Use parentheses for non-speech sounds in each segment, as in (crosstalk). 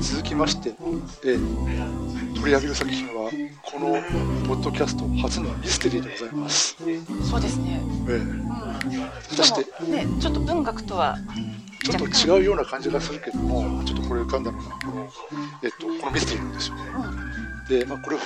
続きまして、えー取り上げる作品はこのポッドキャスト初のミステリーでございます、えそうですね。ーうん。果たしてね、ちょっと文学とはちょっと違うような感じがするけどもちょっとこれ浮かんだのがこの,、えっとこのミステリーなんですよね。で、まあ、これを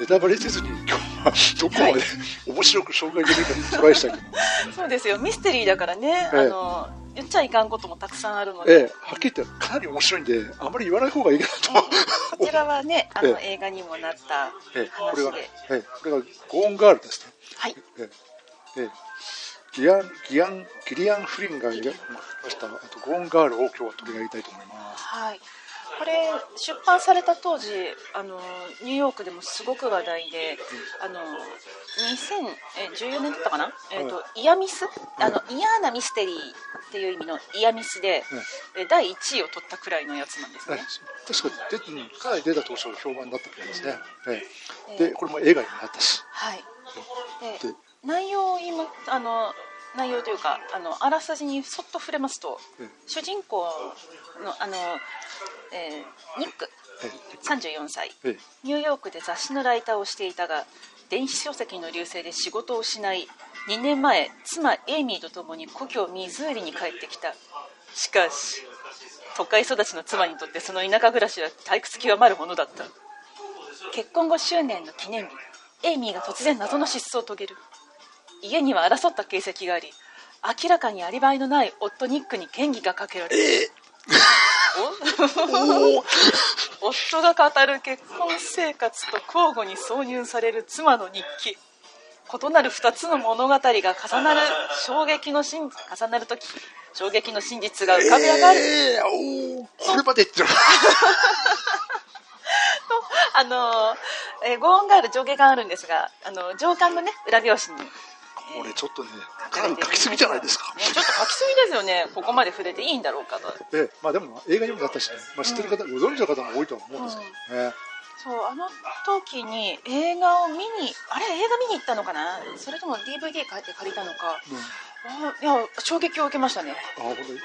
ネタバレせずに今日はどこまで面白く紹介できるかにトライしたいけど、(laughs) そうですよ。ミステリーだからね、ええ。あの言っちゃいかんこともたくさんあるので。ええはっきり言ってかなり面白いんであまり言わない方がいいかなとこちらはね、(laughs) あの、え映画にもなったええこれが、話で。ええこれがゴーンガールですねはい。ええええギアンギアンギリアン・フリンがいらましたあとゴーンガールを今日は取り上げたいと思いますはい。これ出版された当時あのニューヨークでもすごく話題で、あの2014年だったかな、えーとイヤミス？あの嫌なミステリーっていう意味のイヤミスで、え第1位を取ったくらいのやつなんですえね。確か出てうんかなり出た当初評判だったみたいですね、ええ。えでこれも映画になったし。はい。でで内容を言いまあの内容というかあのあらすじにそっと触れますと、ええ主人公のあの、えーニックえ34歳ええ。ニューヨークで雑誌のライターをしていたが電子書籍の流星で仕事を失い2年前妻エイミーと共に故郷ミズーリに帰ってきた。しかし都会育ちの妻にとってその田舎暮らしは退屈極まるものだった。結婚5周年の記念日エイミーが突然謎の失踪を遂げる家には争った形跡があり明らかにアリバイのない夫ニックに嫌疑がかけられる、お？夫が語る結婚生活と交互に挿入される妻の日記。異なる2つの物語が重なる衝撃の真重なる時衝撃の真実が浮かび上がる、えーこれまで (laughs) あのえーゴーンガール上下巻あるんですがあの上巻のね裏表紙にこれちょっとね書きすぎじゃないですか。ね、ちょっと書きすぎですよね。ここまで触れていいんだろうかと。ええまあでも映画にもなったしね、まあ、知ってる方、ご存知の方も多いとは思うんですけどね、そうあの時に映画を見にあれ映画見に行ったのかな？それとも DVD 買って借りたのか、あいや衝撃を受けましたね、あ本当に？うん、あの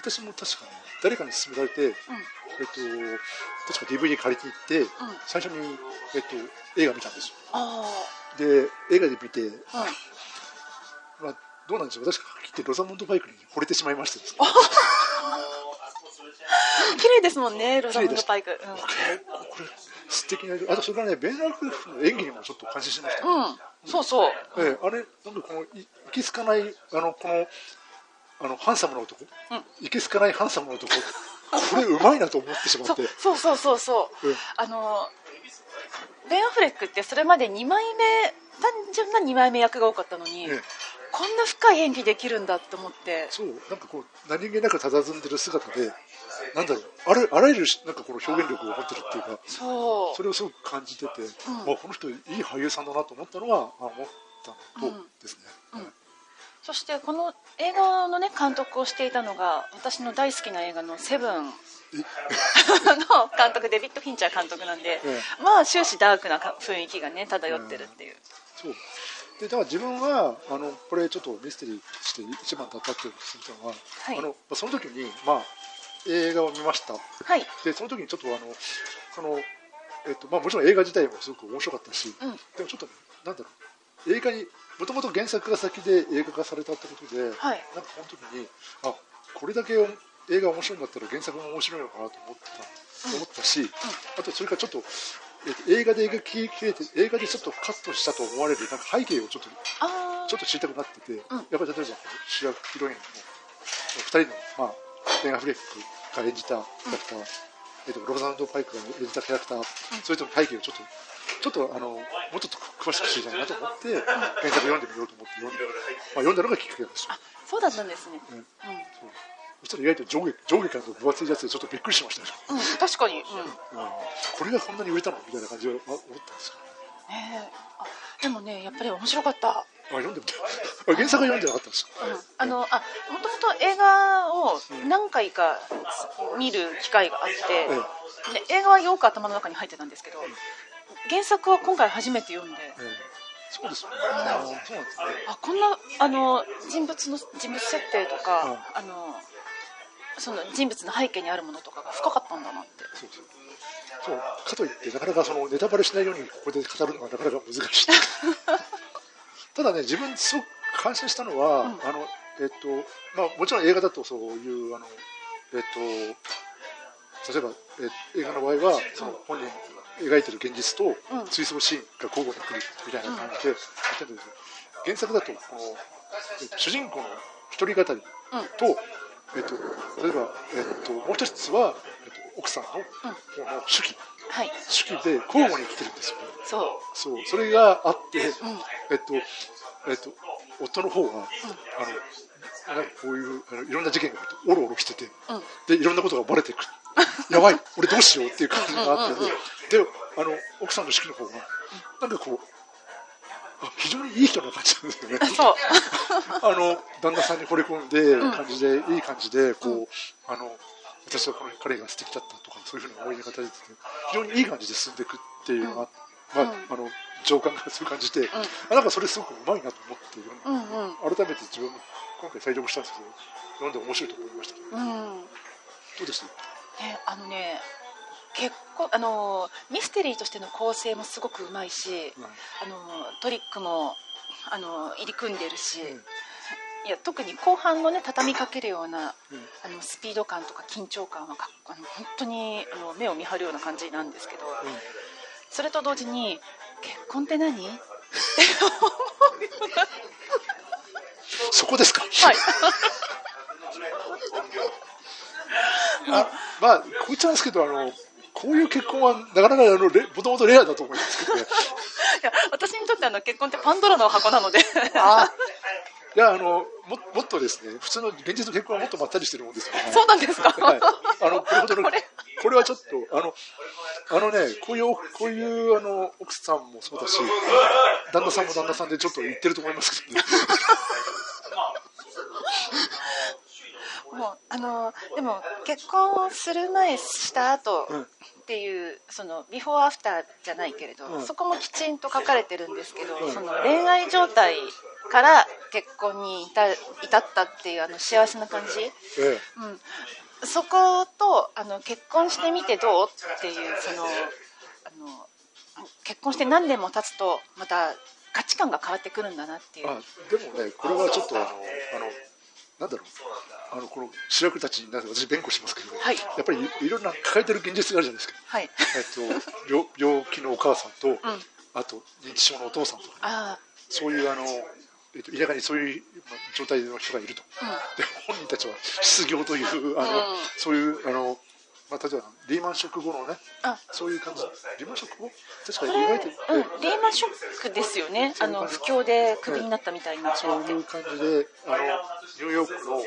私も確かに誰かに勧められて、えっと、確か DVD 借りて行って、最初に、えっと、映画見たんですよ。あで映画で見て、あ、うん、まあ、どうなんでしょう。私はっきり言ってロザモンドバイクに惚れてしまいましてですね。綺麗ですもんねロザムンドパイク、うん。結構これ素敵なあとそれからねベン・アフレックの演技にもちょっと感心しました、うん、そうそう。ええあれなんかこのいいけすかないあのこのあのハンサムな男、いけすかないハンサムな男。これうまいなと思ってしまそって。うそうそうそうそう、うんあのベン・アフレックってそれまで2枚目単純な2枚目役が多かったのに、ええ。こんな深い演技できるんだって思って。そう。なんかこう何気なく佇んでる姿でなんだろう。あらあらゆるなんかこの表現力を持ってるっていうかそう。それをすごく感じてて、ん。まあ、この人いい俳優さんだなと思ったのはあ思ったのとですね、うん。そしてこの映画のね監督をしていたのが私の大好きな映画の「セブン」(laughs) の監督デビッド・フィンチャー監督なんで、えまあ終始ダークなか雰囲気がね漂ってるっていう、そう。でだから自分はあのこれちょっとミステリーとして一番だったってするのは、はい。あのまあその時に、まあ、映画を見ました。はい。でその時にちょっとあのその、えっとまあ、もちろん映画自体もすごく面白かったし、うん。でもちょっとなんだろう映画にもともと原作が先で映画化されたってことで、はい。なんかこの時にあこれだけ映画面白いんだったら原作も面白いのかなと思った,、思ったし、あとそれからちょっと、えっと映画で描ききれて映画でちょっとカットしたと思われるなんか背景をちょっとあちょっと知りたくなってて、ん。やっぱり例えば主役ヒロインの2人の、まあ、ベン・アフレックが演じたキャラクター、えっと、ローザンド・パイクが演じたキャラクター、それとの背景をちょっとちょっとあのもうちょっと詳しく知りたいなと思って原作読んでみようと思って読んで,、まあ、読んだのがきっかけなんですそうだったんですね、ねうそうそしたら意外と上下上下からの分厚いやつでちょっとびっくりしましたよ、んうん、確かに、うん。うん。これがこんなに売れたのみたいな感じであ思ったんですよねえ。あでもねやっぱり面白かった、あ読んでみたあ原作は読んでなかったんですようん、あのあもともと映画を何回か見る機会があって、で映画はよく頭の中に入ってたんですけど原作は今回初めて読んで。ええ。そうですよね。あそうなんですね。あこんなあの人物の人物設定とか、あのその人物の背景にあるものとかが深かったんだなって。そうそう。そう。かといってなかなかそのネタバレしないようにここで語るのがなかなか難しい。(laughs) ただね自分すごく感心したのは、うん。あのえっとまあもちろん映画だとそういうあのえっと例えば、え映画の場合はその本人描いてる現実とうん。追走シーンが交互に来るみたいな感じでやってるん原作だとこの、えっと主人公の一人語りと、えっと、例えば、えっと、もう一つは、えっと、奥さんの方の手記はい。手記で交互に来てるんですよ。ねそう。そう。それがあって、ん。えっとえっと夫の方は、あのなんかこういうあのいろんな事件がおろおろしてて、うん。でいろんなことがバレてくる。(laughs) やばい俺どうしようっていう感じがあって、うんうんうんであの奥さんの手記の方がなんかこうあ非常にいい人な感じなんですよね。そう。(laughs) あの旦那さんに惚れ込んで、感じでいい感じでこう、あの私はこの彼が素敵だったとかそういうふうな思い方で非常にいい感じで進んでいくっていうのが、まああの情感がそういう感じで、あなんかそれすごくうまいなと思って、うんうん改めて自分も今回再読したんですけど読んで面白いと思いましたけどうん。どうでしたね、あのね結構あのミステリーとしての構成もすごくうまいし、うん。あのトリックもあの入り組んでるし、うん。いや特に後半のね畳みかけるような、うん。あのスピード感とか緊張感はかあの本当にあの目を見張るような感じなんですけど、それと同時に結婚って何？はいそこですか？(laughs) あまあこいつなんですけどあのこういう結婚はなかなかあのレもともとレアだと思いますけどね。いや私にとってあの結婚ってパンドラの箱なので。あいやあのももっとですね普通の現実の結婚はもっとまったりしてるもんですよ、ね、そうなんですか、はい、あのこれほどのこれ。これはちょっとあのあのねこういうこういうあの奥さんもそうだし旦那さんも旦那さんでちょっと言ってると思いますけどね (laughs) もうあのでも結婚する前した後うん。っていうそのビフォーアフターじゃないけれど、うん。そこもきちんと書かれてるんですけど、うん。その恋愛状態から結婚に至至ったっていうあの幸せな感じ、えうん、そことあの結婚してみてどうっていうそのあの結婚して何年も経つとまた価値観が変わってくるんだなっていう。でもねこれはちょっとあのなんだろう。あのこの主役たちにな私弁護しますけど、はい。やっぱりいいろんな抱えてる現実があるじゃないですか。はい、えっと病病気のお母さんと、ん。あと認知症のお父さんとかそういうあの、えっと、田舎にそういうまあ状態の人がいると、うん。で本人たちは失業というあの、うん。そういうあの、まあ、例えばリーマンショック後のねあ。そういう感じ。リーマンショック後？確かに意外と、うん、リーマンショックですよね、あの不況でクビになったみたいになそういう感じであのニューヨークのえ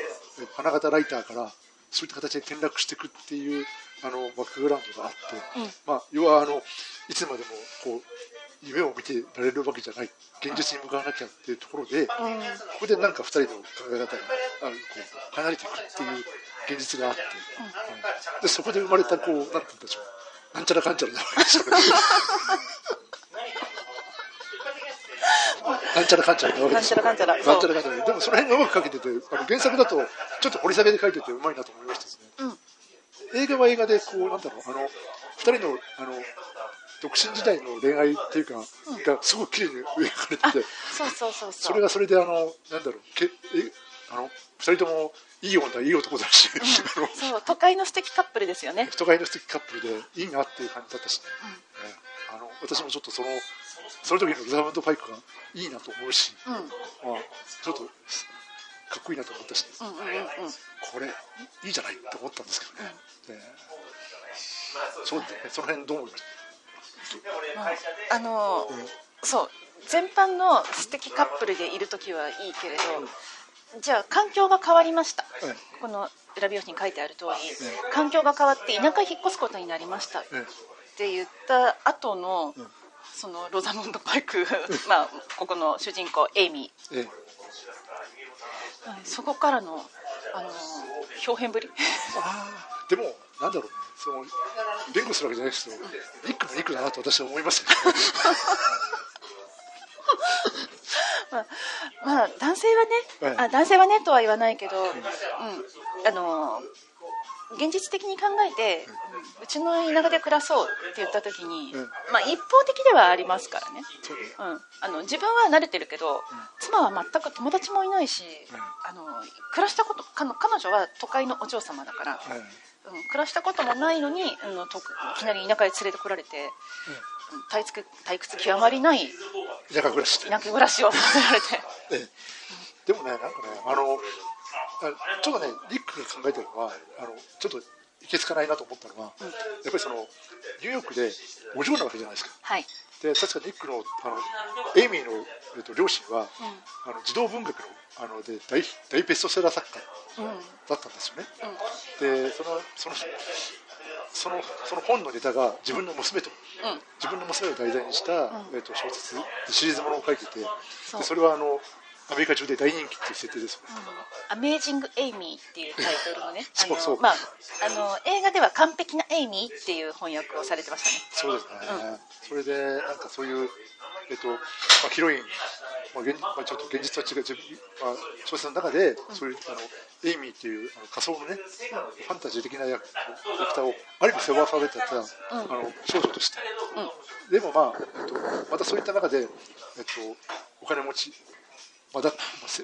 花形ライターからそういった形で転落していくっていうあのバックグラウンドがあって、うん。まあ、要はあのいつまでもこう夢を見てられるわけじゃない。現実に向かわなきゃっていうところで、ここでなんか2人の考え方があのこう離れていくっていう現実があって、うんでそこで生まれたこうなんて言うんでしょう。なんちゃらかんちゃらなわけですよね。なんちゃらかんちゃらなわけですよ。なんちゃらかんちゃら。なんちゃらかんちゃら。でもその辺がうまく書けててあの原作だとちょっと掘り下げで書いててうまいなと思いましたですね、映画は映画でこうなんだろうあの2人のあの独身時代の恋愛っていうか、がすごく綺麗に描かれててそうそうそうそれがそれであのなんだろうけえあの2人ともいい女いい男だし、あのそう都会の素敵カップルですよね。人がいの素敵カップルでいいなっていう感じだったし。ね、ねあの私もちょっとそのその時のロザムンド・パイクがいいなと思うし、うん。まあ、ちょっとかっこいいなと思ったし、うんうんうんうん。これいいじゃないって思ったんですけどね、ねそうねその辺どう思いましあのそう全般の素敵カップルでいる時はいいけれどじゃあ環境が変わりました。はいこの裏表紙に書いてある通り環境が変わって田舎へ引っ越すことになりました。っえ。て言った後のうんそのロザムンド・パイクまあここの主人公エイミええ。ーはいそこからのあの表現ぶり。でもなんだろう。ねその弁護するわけじゃないですけどニックもニックだなと私は思います。よ (laughs) まあ、まあ男性はね、はいあ男性はねとは言わないけど、うん、あの現実的に考えて、うちの田舎で暮らそうって言った時に、うん。まあ、一方的ではありますからね、そう。ん、あの自分は慣れてるけど、妻は全く友達もいないし、うん。あの暮らしたこと彼女は都会のお嬢様だから、はいうん、暮らしたこともないのに、あのといきなり田舎へ連れてこられて、うん退屈退屈極まりない田舎暮らしで。田舎暮らしをさせられて。(laughs) ええ。でもね、なんかね、あの、あちょっとね、リックが考えてるのは、あのちょっといけつかないなと思ったのは、やっぱりその、ニューヨークでお嬢なわけじゃないですか。はい。で、確かニックの、あの、エイミーの、えっと、両親は、あの児童文学の、あの、で、大、大ベストセラー作家うんだったんですよね。で、その、その、その、その本のネタが自分の娘と、うん。自分の娘を題材にした、えっと小説シリーズものを書いててそう。でそれはあのアメリカ中で大人気っていう設定ですよね、アメージング・エイミーっていうタイトルのねあそうそう。の、まあ、あの映画では完璧なエイミーっていう翻訳をされてましたね。そうですね、それでなんかそういう、えっとまあ、ヒロイン、まあ現まあ、ちょっと現実とは違う、自分まあ、小説の中で、そういうあのエイミーっていうあの仮想のね、ファンタジー的な役キャラクターをある意味背負わされてた、あの少女として、でもまあ、えっと、またそういった中で、えっと、お金持ち、まあ、だ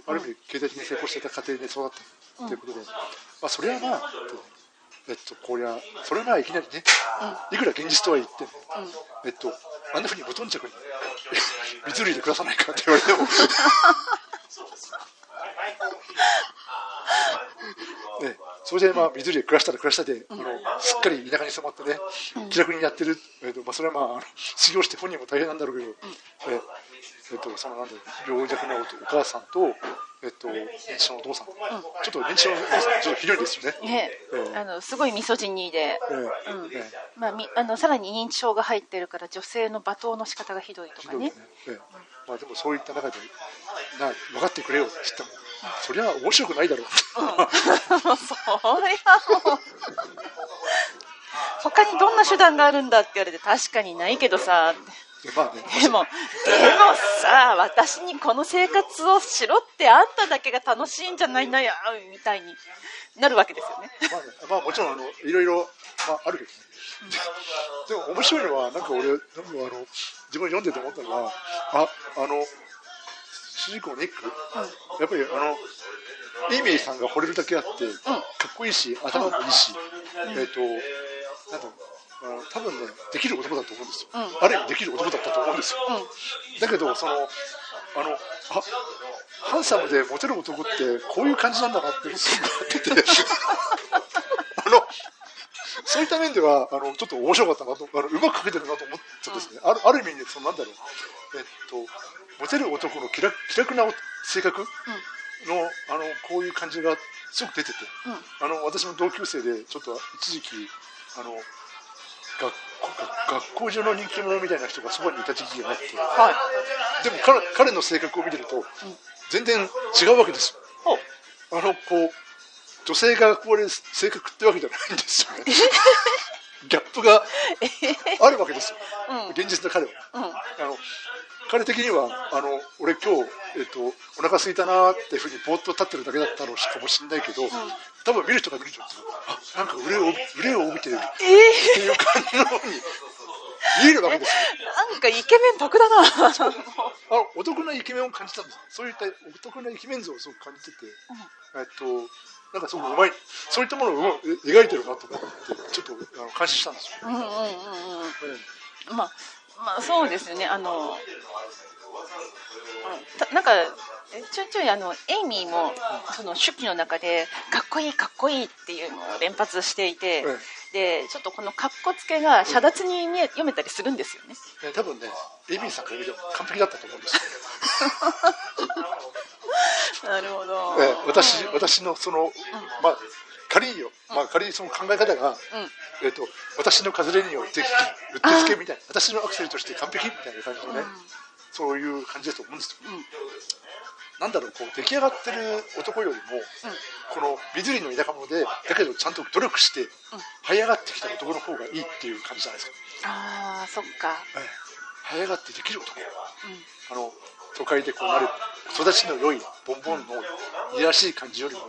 ある意味経済的に成功していた家庭で育ったということで、まあ、それはまあ、えっと、こりゃ、それはまあいきなりね、いくら現実とは言っても、えっと、あんなふうに無頓着に、(laughs) 水類で暮らさないかって言われても、(laughs) ね、それでまあ水類で暮らしたら暮らしたで、あのすっかり田舎に染まってね、気楽にやってる、えっとまあ、それはまああの、失業して本人も大変なんだろうけど、ええっと、そのなんだろう病弱なお母さんと、えっと、認知症のお父さん、ちょっと認知症のちょっとひどいですよね。ね。ええあのすごいミソジニーで、ええうん。ええまあ、みあのさらに認知症が入ってるから女性の罵倒の仕方がひどいとかね。まあでもそういった中で、な分かってくれよって言っても、そりゃ面白くないだろう。もう (laughs) それはもう。(laughs) 他にどんな手段があるんだって言われて確かにないけどさでまあね、でもでもさ私にこの生活をしろってあんただけが楽しいんじゃないのよみたいになるわけですよね。まあね、まあもちろんあのいろいろ、まあ、あるけどね。ででも面白いのは、なんか俺、なんかあの自分読んでて思ったのは、ああの主人公のニック、やっぱりあの、エイミーさんが惚れるだけあって、かっこいいし、頭もいいし、えっ、と、なんだろう。多分ね、できる男だと思うんですよ、ある意味できる男だったと思うんですよ、だけど、そのあのあハンサムでモテる男ってこういう感じなんだなってすごく思ってて。(laughs) あのそういった面ではあのちょっと面白かったなとあのうまく書けてるなと思ってですね、あるある意味でそのなんだろう、えっと、モテる男の気楽気楽な性格？の,、あのこういう感じがすごく出てて、あの私の同級生でちょっと一時期あの学校学校中の人気者みたいな人がそばにいた時期があって。はいでも彼彼の性格を見てると、全然違うわけですよ。あのこう女性が憧れる性格ってわけじゃないんですよね。ギャップがあるわけですよ、現実の彼は。あの彼的にはあの俺今日、えっと、お腹空いたなーっていうふうにぼーっと立ってるだけだったのかもしれないけど、多分見る人が見る人はあなんか腕を腕を帯びてる。っていう感じのふうに見えるわけですよ。なんかイケメン得だな。あのお得なイケメンを感じたんです。そういったお得なイケメン像をすごく感じてて、えっとなんかすごくうまい。そういったものを描いてるなと思ってちょっとあの感心したんですよ、うんうんうんうん。え。まあ、まあそうですよねあの、うんたなんかえちょいちょいあのエイミーもその手記の中でかっこいいかっこいいっていうのを連発していて、でちょっとこのかっこつけが遮奪に見え読めたりするんですよね。え多分ねエイミーさんから見ても完璧だったと思うんですよ、(laughs) なるほど。え私私のその、まあ仮によ、まあ、仮にその考え方が、えっと私のカズレによってうってつけみたいな私のアクセルとして完璧みたいな感じのね、そういう感じだと思うんですよ、なんだろうこう出来上がってる男よりも、この緑の田舎者でだけどちゃんと努力して、這い上がってきた男の方がいいっていう感じじゃないですか、ああそっか。ええ。這い上がってできる男、あの都会でこうなる育ちの良いボンボンのいやらしい感じよりも、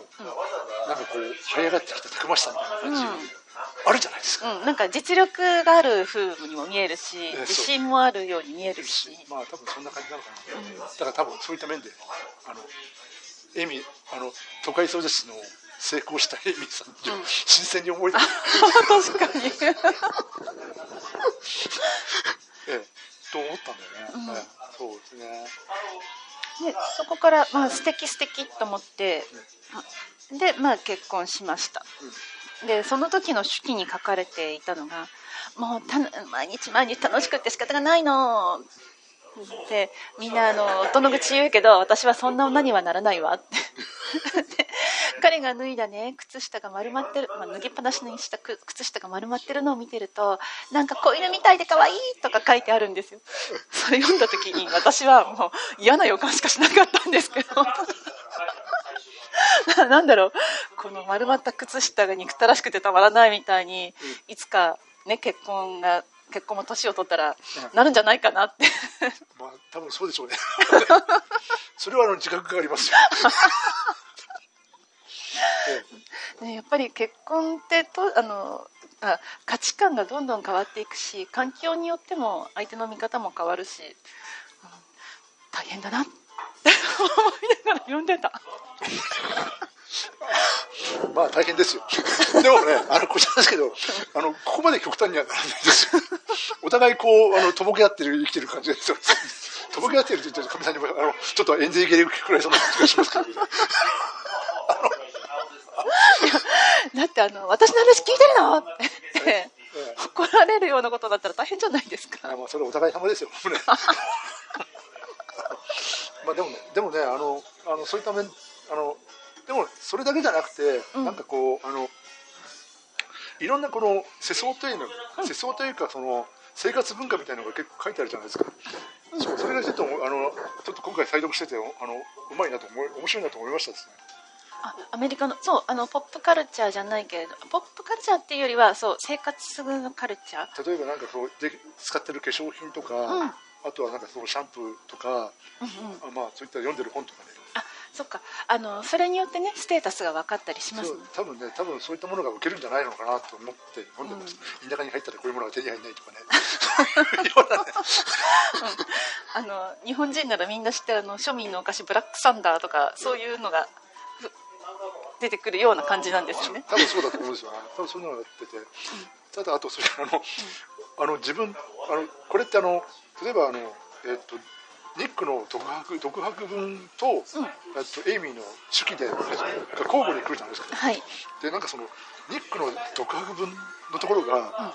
なんかこう這い上がってきたたくましさみたいな感じ、あるじゃないですか、うん、なんか実力がある風にも見えるし自信もあるように見えるし。まあ多分そんな感じなのかな、だから多分そういった面であのエミあの都会育ちの成功したエミさんに、新鮮に思えた、確かに。(laughs) ええ、と思ったんだよね、ええそうですね。でそこから、まあ、素敵素敵と思ってで、まあ、結婚しました、でその時の手記に書かれていたのが「もうた毎日毎日楽しくって仕方がないの」でみんなあの夫の口言うけど私はそんな女にはならないわ。(laughs) って彼が脱いだね靴下が丸まってる、まあ、脱ぎっぱなしにした靴下が丸まってるのを見てるとなんか子犬みたいで可愛いとか書いてあるんですよ。それ読んだ時に私はもう嫌な予感しかしなかったんですけど。な (laughs) なんだろう。この丸まった靴下が憎たらしくてたまらないみたいにいつかね結婚が結婚も年を取ったらなるんじゃないかなって。(laughs) まあ多分そうでしょうね。(laughs) それはあの自覚がありますよ、ええね、やっぱり結婚ってとあのあ価値観がどんどん変わっていくし環境によっても相手の見方も変わるし、うん大変だなって思いながら読んでたまあ大変ですよ。(laughs) でもね、あの、こちらですけど、あの、ここまで極端にはならないですよ。お互いこう、あの、とぼけ合ってる、生きてる感じですよ。とぼけ合ってるって言ってるかみさんにも、あの、ちょっとエンゼリゲレくらいそんな気がしますけど、だってあの私の話聞いてるのって怒られるようなことだったら大変じゃないですかあまあ、それお互い様ですよ。ねまあでもね、でもね、あの、あのそういった面、あの、でもそれだけじゃなくて、うんなんかこう、あの、いろんなこの世相というの、世相というか、その、生活文化みたいなのが結構書いてあるじゃないですか。そうそれがちょっと、あの、ちょっと今回再読してて、あの、うまいなと思い、面白いなと思いましたですね。あアメリカのそうあのポップカルチャーじゃないけれどポップカルチャーっていうよりはそう生活のカルチャー例えばなんかこう、で使ってる化粧品とか、んあとはなんかそのシャンプーとか、うんうん。あまあそういった読んでる本とかね。あそっか。あのそれによってねステータスが分かったりしますね。多分ね多分そういったものが受けるんじゃないのかなと思って読んでます、田舎に入ったらこういうものが手に入らないとかね。(laughs) いろん。あの日本人ならみんな知ってるあの庶民のお菓子ブラックサンダーとかそういうのがふ出てくるような感じなんですよね。多分そうだと思うんですよ。ね多分そういうのがやって。て、ただあとそれあの、あの自分あのこれってあの例えばあのえっとニックの独白独白文と,、えっとエイミーの手記でが交互に来るじゃないですか。はい。でなんかそのニックの独白文のところが、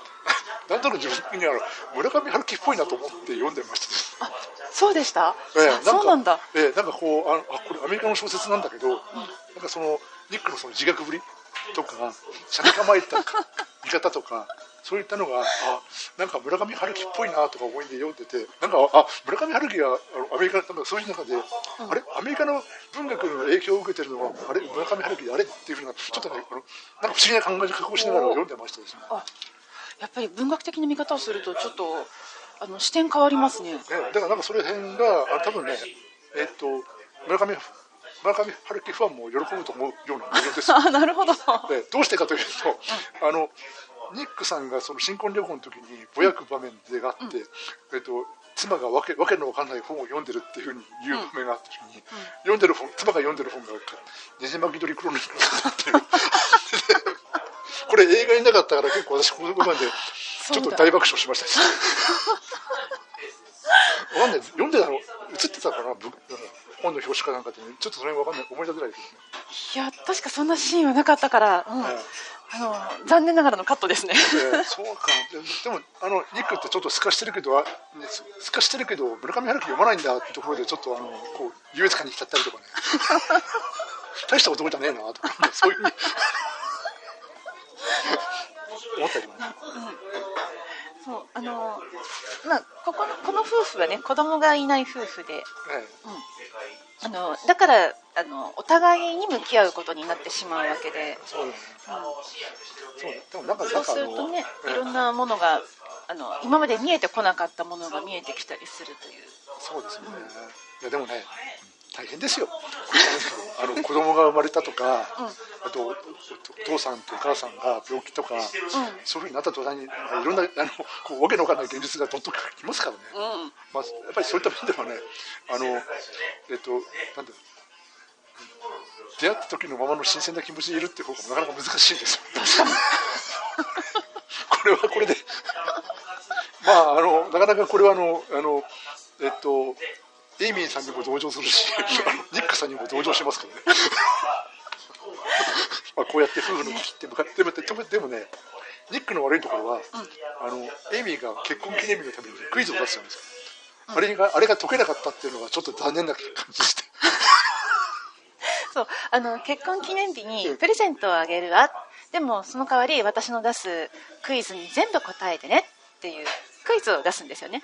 なんとなく自分的にはあの村上春樹っぽいなと思って読んでました。あそうでした、ええあそうなんだ。ええなんかこうああこれアメリカの小説なんだけど、なんかそのニックのその自虐ぶりとかしゃに構えた (laughs) 見方とかそういったのがあなんか村上春樹っぽいなとか思いで読んでてなんかあ村上春樹がアメリカなんかそういう中で、あれアメリカの文学の影響を受けてるのはあれ村上春樹であれっていうふうなちょっとねなんか不思議な考え方をしながら読んでましたですね。あやっぱり文学的な見方をするとちょっとあの視点変わりますね。ね、だからなんかそれ辺があ多分ねえっと村上村上春樹ファンも喜ぶと思うような内容ですよ。(laughs) あなるほど。でどうしてかというと、あのニックさんがその新婚旅行の時にぼやく場面でがあって、えっと妻がわけわけのわかんない本を読んでるっていうふうに言う場面があった時に、読んでる本妻が読んでる本が「ねじ巻き鳥クロニクル」っていう。(laughs) これ映画になかったから結構私この部分でちょっと大爆笑しましたですわかんない。読んでたの映ってたかな？ぶ本の表紙かなんかで、ね、ちょっとそれわかんない。思い出せないですね。いや確かそんなシーンはなかったから、うん。はいあの残念ながらのカットですね。えーそうか。ででもあのニックってちょっと透かしてるけど透かしてるけど村上春樹読まないんだってところでちょっとあのこう優越感に浸ったりとかね。大した男じゃねえなとかそういう思ったりもねそうあのまあここのこの夫婦はね子供がいない夫婦でえあのだからあのお互いに向き合うことになってしまうわけで、えそうだねそうねでもなんかそうなんするとねええいろんなものがあの今まで見えてこなかったものが見えてきたりするという。そうですね、いやでもね大変ですよ。(laughs) あの子供が生まれたとか、あとお父さんとお母さんが病気とか、そういうふうになった途端にいろんなあのこうわけのわかんない現実がどんどんきますからね、うん。まあ、やっぱりそういった面ではねあのえっとなんだろう出会った時のままの新鮮な気持ちでいるっていう方がなかなか難しいんですよ。(laughs) これはこれで。まああのなかなかこれはあのあのえっとエイミーさんにも同情するし、(laughs) ニックさんにも同情しますからね。(laughs) まあこうやって夫婦の危機って向かってでもでもでもねニックの悪いところは、あのエイミーが結婚記念日のためにクイズを出すんですよ、あれがあれが解けなかったっていうのがちょっと残念な感じして。(laughs) そうあの結婚記念日にプレゼントをあげるわ。でもその代わり私の出すクイズに全部答えてねっていうクイズを出すんですよね、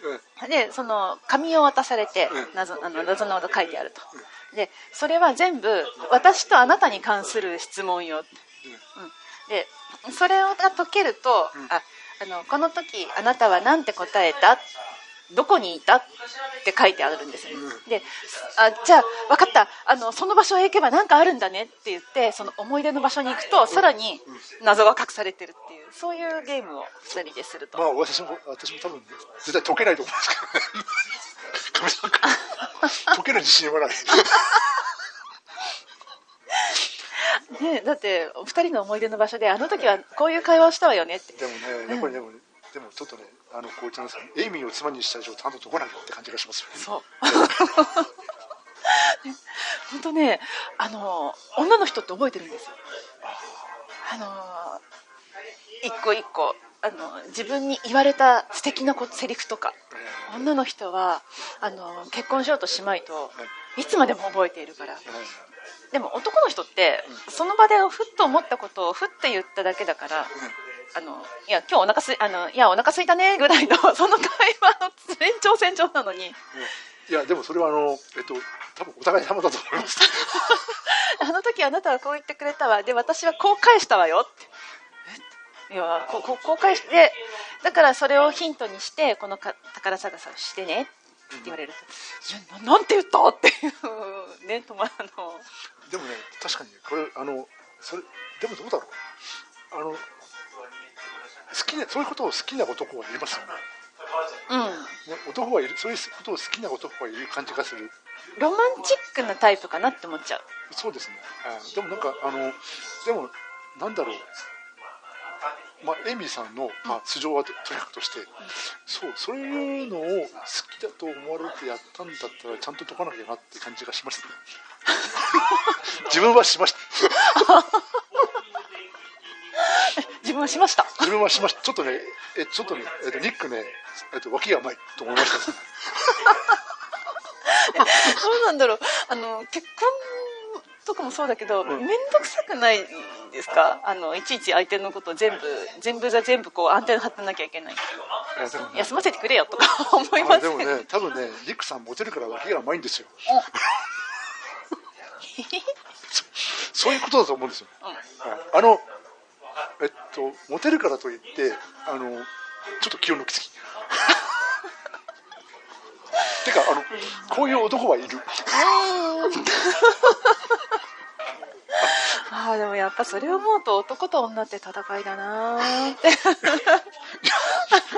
でその紙を渡されてうん。謎あの謎のこと書いてあると。でそれは全部私とあなたに関する質問よ、うん、でそれが解けると、ああのこの時あなたは何て答えた？どこにいた？って書いてあるんですよね、であじゃあ分かった。あのその場所へ行けば何かあるんだねって言ってその思い出の場所に行くとさらに謎が隠されてるっていうそういうゲームを2人ですると、まあ私も私も多分絶対解けないと思うんですけどね。(laughs) 解ける自信はない。(laughs) ね、だって2人の思い出の場所であの時はこういう会話をしたわよねって。でもねやっぱりでも、でもちょっとねあのこう言ってますエイミーを妻にした以上ちゃんと解かなきゃって感じがしますよね。そう。(laughs) 本当ねあの女の人って覚えてるんですよ。あの一個一個あの自分に言われた素敵なこセリフとか。女の人はあの結婚しようとしまいとい。つまでも覚えているから。でも男の人ってその場でふっと思ったことをふって言っただけだからあのいや今日お腹すいあのいやお腹すいたねぐらいの (laughs) その会話の延長線上なのに。いやでもそれはあのえっと多分お互い様だと思います。(laughs) あの時あなたはこう言ってくれたわ。で私はこう返したわよ。ってえ？いやこここう返してだからそれをヒントにしてこのか宝探しをしてねって言われると「いやななんて言った?」っていうねとまあの。でもね確かにねこれあのそれでもどうだろう。あの好きなそういうことを好きな男はいますよね。うん。ね男はいるそういうことを好きな男はいる感じがする。ロマンチックなタイプかなって思っちゃう。そうですね、あでもなんかあのでもなんだろう。まあ、エイミーさんの、まあ、素性はととにかくとして、そうそういうのを好きだと思われてやったんだったらちゃんと解かなきゃなって感じがしましたね。(laughs) 自分はしました。自 (laughs) 分はしました。自分はしました。ちょっとねえちょっとね、えっと、ニックね、えっと、脇が甘いと思いましたねそうなんだろう。あの結婚とかもそうだけど面ん。倒、くさくないですか？あのいちいち相手のことを全部全部じゃ全部こうアンテナ張ってなきゃいけない。いやでもね。休ませてくれよとか (laughs) 思いまあでもね多分ねニックさんモテるから脇が甘いんですよ。(laughs) そういうことだと思うんですよ、はい。あのえっとモテるからといってあのちょっと気を抜きすぎ (laughs) てかあのこういう男はいる。(laughs) ああでもやっぱそれを思うと男と女って戦いだなー。っ (laughs) て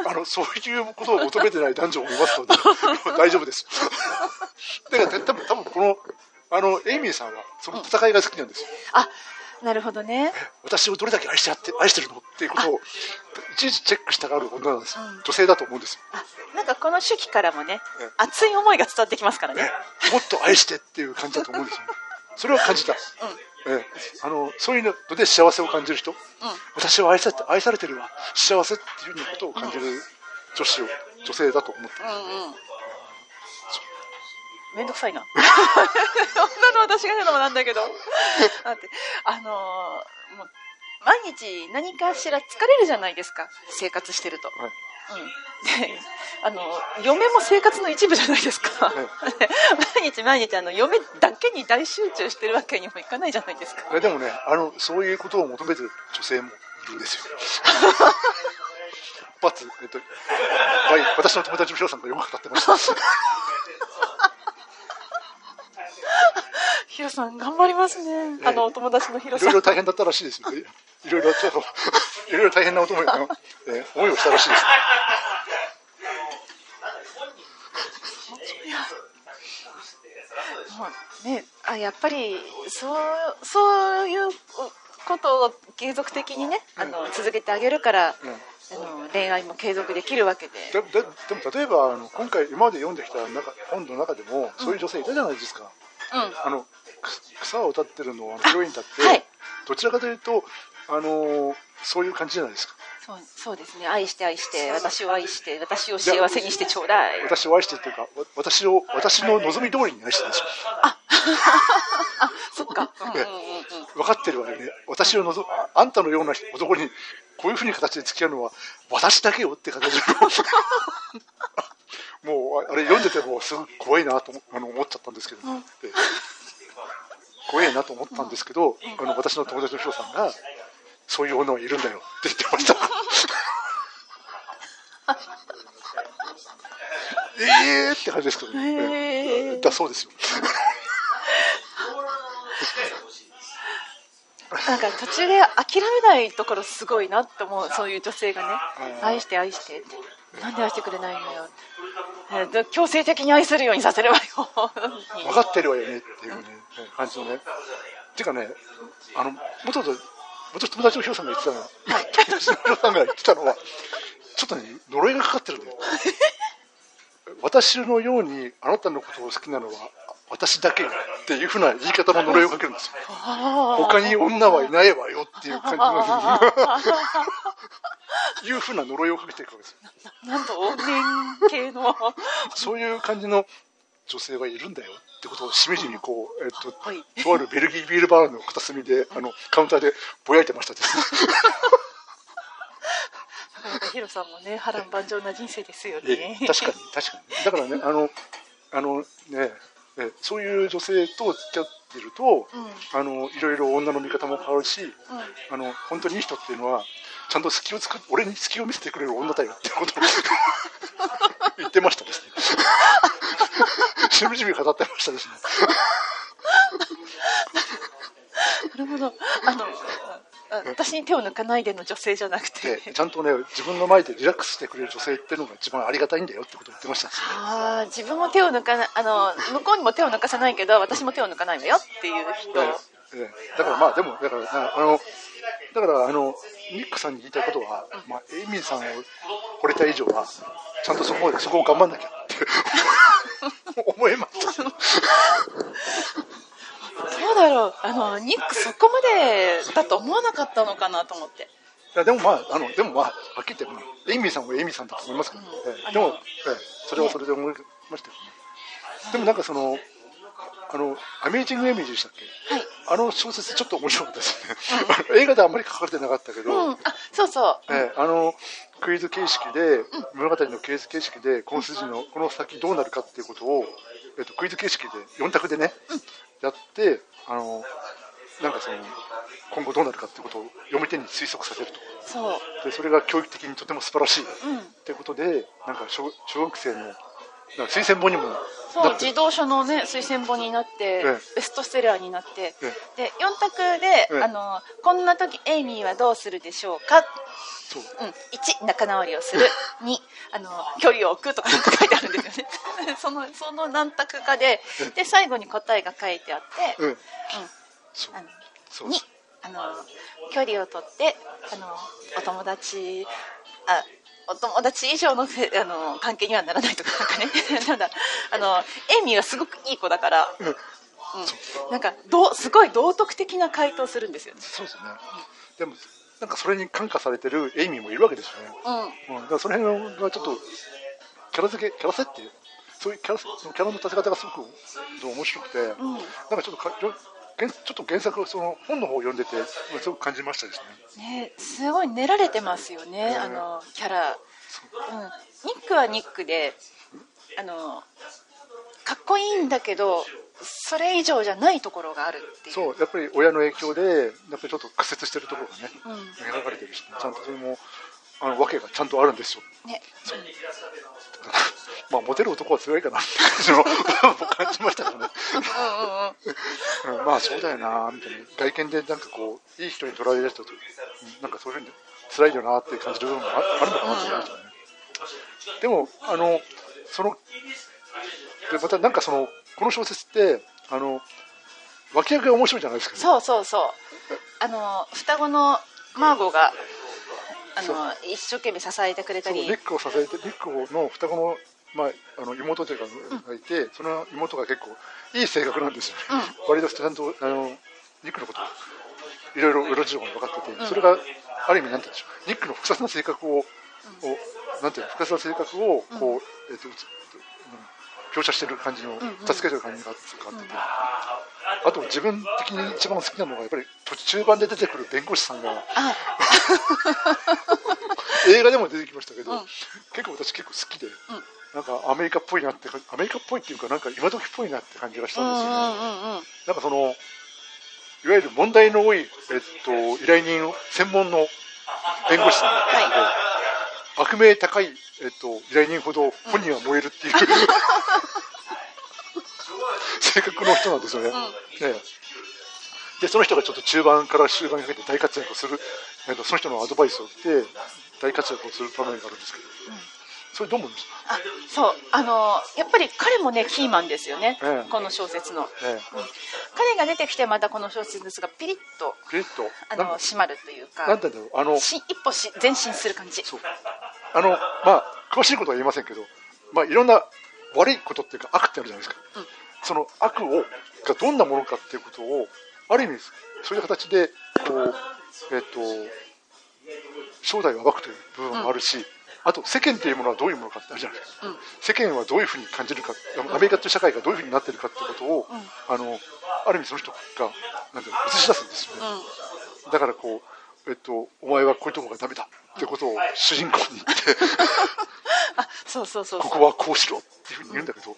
あのそういうことを求めてない男女もいますので大丈夫です。だから多分多分このあのエイミーさんはその戦いが好きなんですよ、あなるほどね。私をどれだけ愛してやって愛してるのっていうことをいちいちチェックしたがる女なんですよ、女性だと思うんですよ。あなんかこの手記からもねええ。熱い思いが伝わってきますからね。もっと愛してっていう感じだと思うんですよ。(laughs) それは感じた、ええ。あのそういうので幸せを感じる人、私は愛さ愛されてるわ。幸せっていうようなことを感じる女子を女性だと思ってうんうんめんどくさいな。(laughs) 女の私が言うのもなんだけど。(laughs) だって。あのーもう毎日何かしら疲れるじゃないですか。生活してると、はい。うん、であの嫁も生活の一部じゃないですか、(laughs) 毎日毎日あの嫁だけに大集中してるわけにもいかないじゃないですか。えでもねあのそういうことを求めてる女性もいるんですよ。バツ、えっと、はい、私の友達のヒロさんがよく語ってました。(laughs) ヒロさん頑張りますね。あのお友達のヒロさん。いろいろ大変だったらしいですよね。いろいろちょっと、(laughs) いろいろ大変な思い,、えー、思いをしたらしいです。ね、あやっぱりそうそういうことを継続的にね、あの続けてあげるから、うん、あの恋愛も継続できるわけででででも例えばあの今回今まで読んできた中本の中でもそういう女性いたじゃないですか、うん、あの草を歌ってるのはヒロインだって、はい、どちらかというとあのそういう感じじゃないですか。そうそうですね。愛して愛して私を愛して私を幸せにしてちょうだい。私を愛してっていうか私を私の望み通りに愛してるんですよ。ああそっか、うんうんうん分かってるわよね。私を望あんたのような男にこういうふうに形で付き合うのは私だけよって形で (laughs) もうあれ読んでてもすごい怖いなとあの思っちゃったんですけど、うん、怖いなと思ったんですけど、あの私の友達の人さんがそういう女はいるんだよって言ってました。(laughs) ええって感じですけどね、えー、だそうですよ (laughs) なんか途中で諦めないところすごいなって思うそういう女性がね。愛して愛して。なんで愛してくれないのよ。強制的に愛するようにさせればよ。分かってるわよねっていうね、感じのね。っていうかねあのもともと私友達のヒロさんが言ってたのは、はい、友達のヒロさんが言ってたのはちょっとね呪いがかかってるんだよ。(laughs) 私のようにあなたのことを好きなのは私だけっていうふうな言い方の呪いをかけるんですよ。他に女はいないわよっていう感じのいうふうな呪いをかけていくわけですなんと怨念系の。そういう感じの女性はいるんだよってことをしみじみこう、えっと、はい、とあるベルギービールバーの片隅であのカウンターでぼやいてましたです。ヒロさんもね波乱万丈な人生ですよね。確かに確かに。だからねあのあのねえそういう女性と付き合ってると、うん、あのいろいろ女の見方も変わるし、うん、あの本当にいい人っていうのはちゃんと隙を作俺に隙を見せてくれる女だよってことを (laughs) 言ってましたですね。(laughs) しみじみ語ってましたですね。なるほど。あの私に手を抜かないでの女性じゃなくて、ちゃんとね自分の前でリラックスしてくれる女性っていうのが一番ありがたいんだよってことを言ってました、ああ自分も手を抜かないあの向こうにも手を抜かさないけど私も手を抜かないわよっていう人、ええ、だからまあでもだからあのだからあのニックさんに言いたいことは、まあ、エイミーさんを惚れた以上はちゃんとそこそこを頑張んなきゃって (laughs) 思いましたどうだろう。あのニックそこまでだと思わなかったのかなと思って。いやでもまああのでもまあはっきり言って、まあ、エイミーさんはエイミーさんだと思いますけど、うん。えでも、えそれはそれで思いましたよね、ね、でもなんかそのあのアメージング・エミーでしたっけ、はい、あの小説ちょっと面白かったですね、うん、(laughs) 映画ではあんまり書かれてなかったけど、うん、あそうそう、えあのクイズ形式で、物語のクイズ形式でこの筋のこの先どうなるかっていうことを、えっと、クイズ形式で4択でね、やってあのなんかその今後どうなるかっていうことを読み手に推測させると。そう。でそれが教育的にとても素晴らしい、うん、っていうことでなんか小小学生の推薦本にもそう児童書の、ね、推薦本になって、ベストセラーになって、で4択で、あの「こんな時エイミーはどうするでしょうか?」そう、うん、1仲直りをする。(laughs) 2あの距離を置くとかなんか書いてあるんですよね。(laughs) そのその何択かでで最後に答えが書いてあって、うん、う。ん、あの2あの距離を取ってあのお友達あお友達以上の (laughs) あの関係にはならないとかなんかね。(laughs) ただあのエイミーはすごくいい子だから、うん、うん、なんかどすごい道徳的な回答するんですよね。そうですね、でもなんかそれに感化されてるエイミーもいるわけですよね。うん。うん、だからその辺がちょっと、キャラ付け、キャラ設定、そういうキャラ、キャラの立て方がすごく面白くて、うん、なんかちょっとか、ちょっと原作、その本の方を読んでて、すごく感じましたですね。ね、すごい練られてますよね、あのキャラ。う。ん、ニックはニックで、あのかっこいいんだけどそれ以上じゃないところがあるっていう。そうやっぱり親の影響でやっぱりちょっと屈折してるところがね、うん、描かれてるし、ちゃんとそれもあの訳がちゃんとあるんですよ。ね。(laughs) まあモテる男は強いかな。(laughs) ってその僕感じましたからね。まあそうだよなみたいな。外見でなんかこういい人に捉えられたとうんなんかそういうふうに辛いよなって感じる部分もああるのかなと思いましたね、でもあのそのでまたなんかそのこの小説ってあの脇役が面白いじゃないですか、そうそうそう。あの双子のマーゴがあの一生懸命支えてくれたり。そうニックを支えてニックの双子の,、まあ、あの妹というかがいて、その妹が結構いい性格なんですよね、割とちゃんとあのニックのこといろいろ裏事情が分かってて、それがある意味なんて言うんでしょう。ニックの複雑な性格を、をなんていうの複雑な性格をこう、えっとうしてる感じの、助けてる感じがあってて、あと自分的に一番好きなのがやっぱり途中盤で出てくる弁護士さんがあ。(laughs) 映画でも出てきましたけど、うん。結構私結構好きで、なんかアメリカっぽいなってかアメリカっぽいっていうかなんか今時っぽいなって感じがしたうんんうんですよね、うんうんなんかそのいわゆる問題の多い、えっと、依頼人を専門の弁護士さんなんですけど、悪名高い、えっと、依頼人ほど本人は燃えるっていう、(laughs) 性格の人なんですよね。ねでその人がちょっと中盤から終盤にかけて大活躍をする、えっと、その人のアドバイスを受けて大活躍をする場面があるんですけど、それどう思いますあそう。あのやっぱり彼もねキーマンですよね、ええ。この小説の、ね彼が出てきてまたこの小説ですがピリッとピリッと？あの締まるというかなんだろう？あのし一歩し前進する感じ。そう。あのまあ詳しいことは言えませんけど、まあ、いろんな悪いことっていうか悪ってあるじゃないですか、うん。その悪をがどんなものかっていうことをある意味そういう形でこうえっ、と正体を暴くという部分もあるし、あと世間というものはどういうものかってあるじゃない。ですか、うん。世間はどういうふうに感じるかアメリカという社会がどういうふうになってるかっていうことを、あのある意味その人がなんていうの映し出すんですよね、うん。だからこう、えっと、お前はこういうとこがダメだってことを主人公に言って、(laughs) あそうそうそうここはこうしろっていうふうに言うんだけど、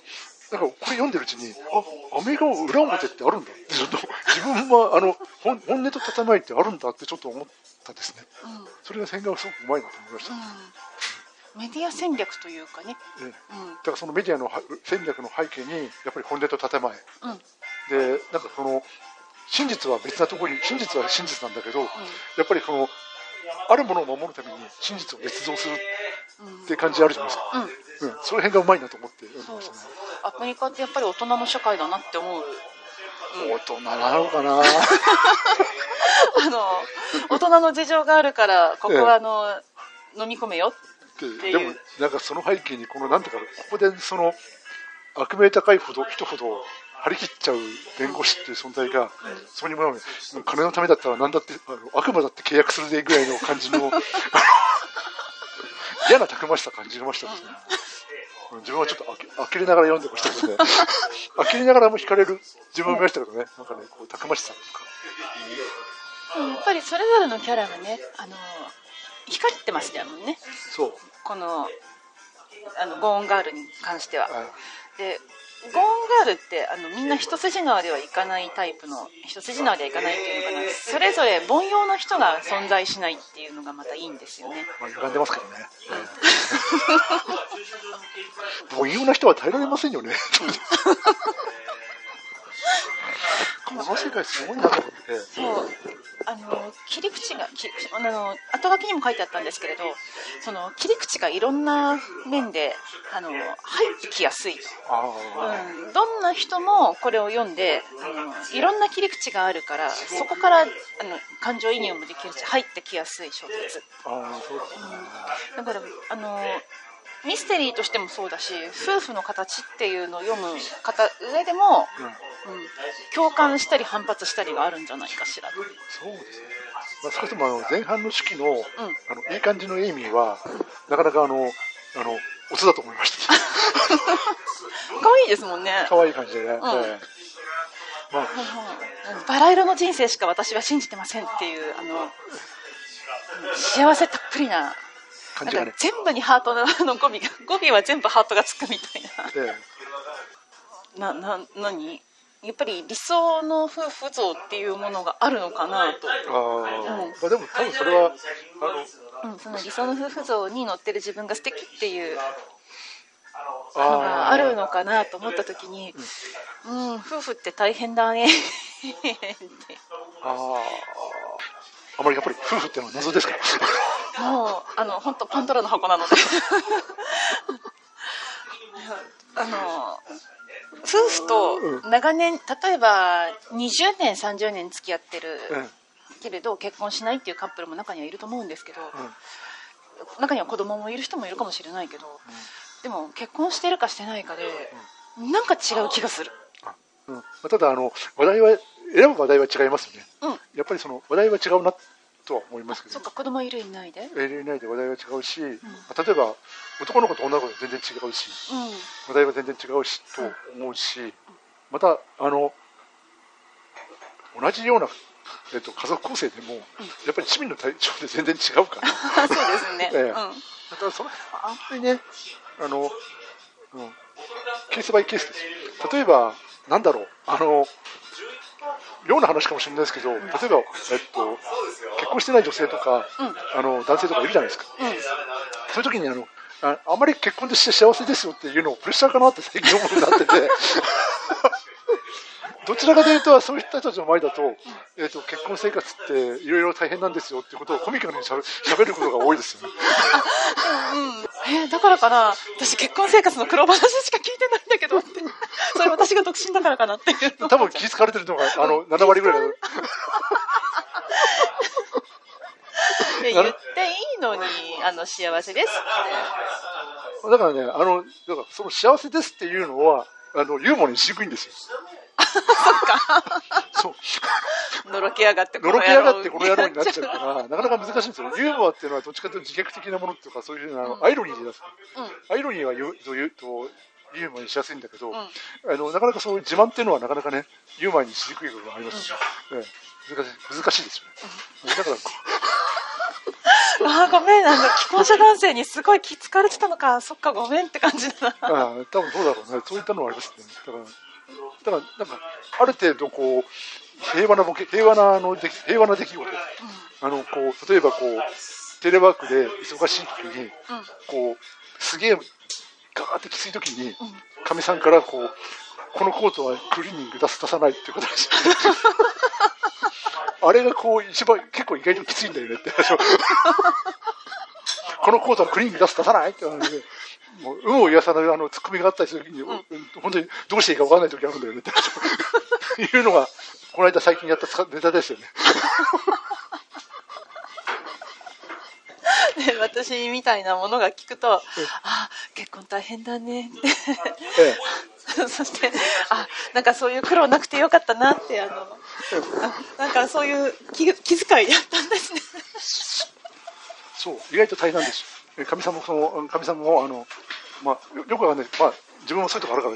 なんかこれ読んでるうちに、あアメリカの裏表ってあるんだって、ちょっと自分はあの本本音と建前ってあるんだってちょっと思ったですね。うん。それが線がすごくうまいなと思いました。メディア戦略というかね。ええ。うん。だからそのメディアのは戦略の背景に、やっぱり本音と建前。うん。で、なんかその、真実は別なところに、真実は真実なんだけど、やっぱりその、あるものを守るために真実を捏造するって感じあるじゃないですか。うん。うん、その辺がうまいなと思って読ん。でそう。ましたね。アメリカってやっぱり大人の社会だなって思う。大人なのかな？(laughs) あの大人の事情があるからここはあの、飲み込めよっでもなんかその背景にこのなんていうかここでその悪名高いほど人ほど張り切っちゃう弁護士っていう存在が、そこにもう金のためだったら何だってあの悪魔だって契約するでぐらいの感じの (laughs) 嫌なたくましさ感じましたですね、自分はちょっとあき呆れながら読んでましたけどね。(laughs) 呆れながらも惹かれる自分を見ましたけどね。なんかねこうたくましさとかうんやっぱりそれぞれのキャラがねあの光ってましたもんね。そう。このあのゴーンガールに関しては。あでゴーンガールってあのみんな一筋縄ではいかないタイプの一筋縄ではいかないっていうのかな。それぞれ凡庸の人が存在しないっていうのがまたいいんですよね。まあ、歪んでますけどね。(laughs) 凡庸な人は耐えられませんよね。(laughs) この世界すごいなと思って。そうあの切り口が切り口あの後書きにも書いてあったんですけれどその切り口がいろんな面であの入ってきやすい、あうん、どんな人もこれを読んであのいろんな切り口があるからそこからあの感情移入もできるし入ってきやすい小説。あ、そうですね。だからあのミステリーとしてもそうだし夫婦の形っていうのを読む方上でも、うん。共感したり反発したりがあるんじゃないかしら。そうですね。まあ、少しでもあの前半の式の,、あのいい感じのエイミーは、なかなかあの、あの、オスだと思いました。(laughs) 可愛いですもんね。可愛い感じでね。ん。ええ。まあ、バラ色の人生しか私は信じてませんっていうあの幸せたっぷりな感じがね。全部にハートのあの語尾が (laughs) 語尾は全部ハートがつくみたいええ。ななな何？やっぱり理想の夫婦像っていうものがあるのかなと。ああ、まあでも多分それはあのうん、その理想の夫婦像に乗ってる自分が素敵っていうのあがあるのかなと思った時に、うん、夫婦って大変だね。ってあーあまりやっぱり夫婦ってのは謎ですかもうあの本当パンドラの箱なので。(laughs) あの夫婦と長年例えば20年30年付き合ってるうん。けれど結婚しないっていうカップルも中にはいると思うんですけど、中には子供もいる人もいるかもしれないけど、でも結婚してるかしてないかで、なんか違う気がする。うん。まあただあの話題は選ぶ話題は違いますよね。うん。やっぱりその話題は違うなとは思いますけど。そっか子供いるいないで。うん LA 内で話題は違うし、例えば男の子と女の子で全然違うし話題は全然違うしと思うしまたあの同じような、えっと、家族構成でも、やっぱり市民の対象で全然違うから。(laughs) そうですね、(laughs) ええ。うん。だからそれあんまりねあの、うん、ケースバイケースですよ。例えばなんだろう。あの妙な話かもしれないですけど例えば、えっと、結婚してない女性とか、あの男性とかいるじゃないですか、そういう時にあのああまり結婚でして幸せですよっていうのをプレッシャーかなって最近思うようになってて (laughs) どちらかというとそういった人たちの前だと,、えっと結婚生活っていろいろ大変なんですよっていうことをコミカルにしゃべしゃべることが多いですよね。えーだからかな。私結婚生活の苦労話しか聞いてないんだけどって。(laughs) それ私が独身だからかなっていう。多分気づかれてるのがあの (laughs) 7割ぐらいだ言っていいのにあの幸せですだからね、あの、だからその幸せですっていうのは、あの、ユーモアにしにくいんですよ。そう。っ (laughs) てのろけやがってのろけやがってこの野郎になっちゃうから、(laughs) なかなか難しいんですよ。ユーモアっていうのはどっちかというと自虐的なものっていうか、そういうあの、アイロニーで出す。アイロニーは言うと言うと、ユーモアにしやすいんだけど、あの、なかなかそういう自慢っていうのはなかなかね、ユーモアにしにくい部分がありますよね。ええ難しい、難しいですよね。だから、こ (laughs) あーごめんあの既婚者男性にすごい気つかれてたのかそっかごめんって感じだなああ、多分どうだろうね。そういったのはありますね。だから、だから、なんか、ある程度こう、平和なボケ、平和なあの出来、平和な出来事。あの、こう、例えばこう、テレワークで忙しい時に、こう、すげえ、ガーってきつい時に、かみさんからこう、このコートはクリーニング出す、出さないってことです。(laughs) あれがこう、一番、結構意外ときついんだよねって話を。(laughs) このコートはクリーニング出す、出さないって話で。もう、有無を言わさないあの、ツッコミがあったりするときに、うん。本当にどうしていいか分からない時あるんだよねっいうのが、この間最近やったネタですよね。で (laughs) 私みたいなものが聞くと、あ結婚大変だね。ってええ。(laughs) そしてあなんかそういう苦労なくてよかったなってあのあなんかそういう気気遣いだったんですね。そう、意外と大変なんです。よ。えかみさんも、その、かみさんも、あの、まあ、よよくはね、まあ、自分もそういうとこあるから、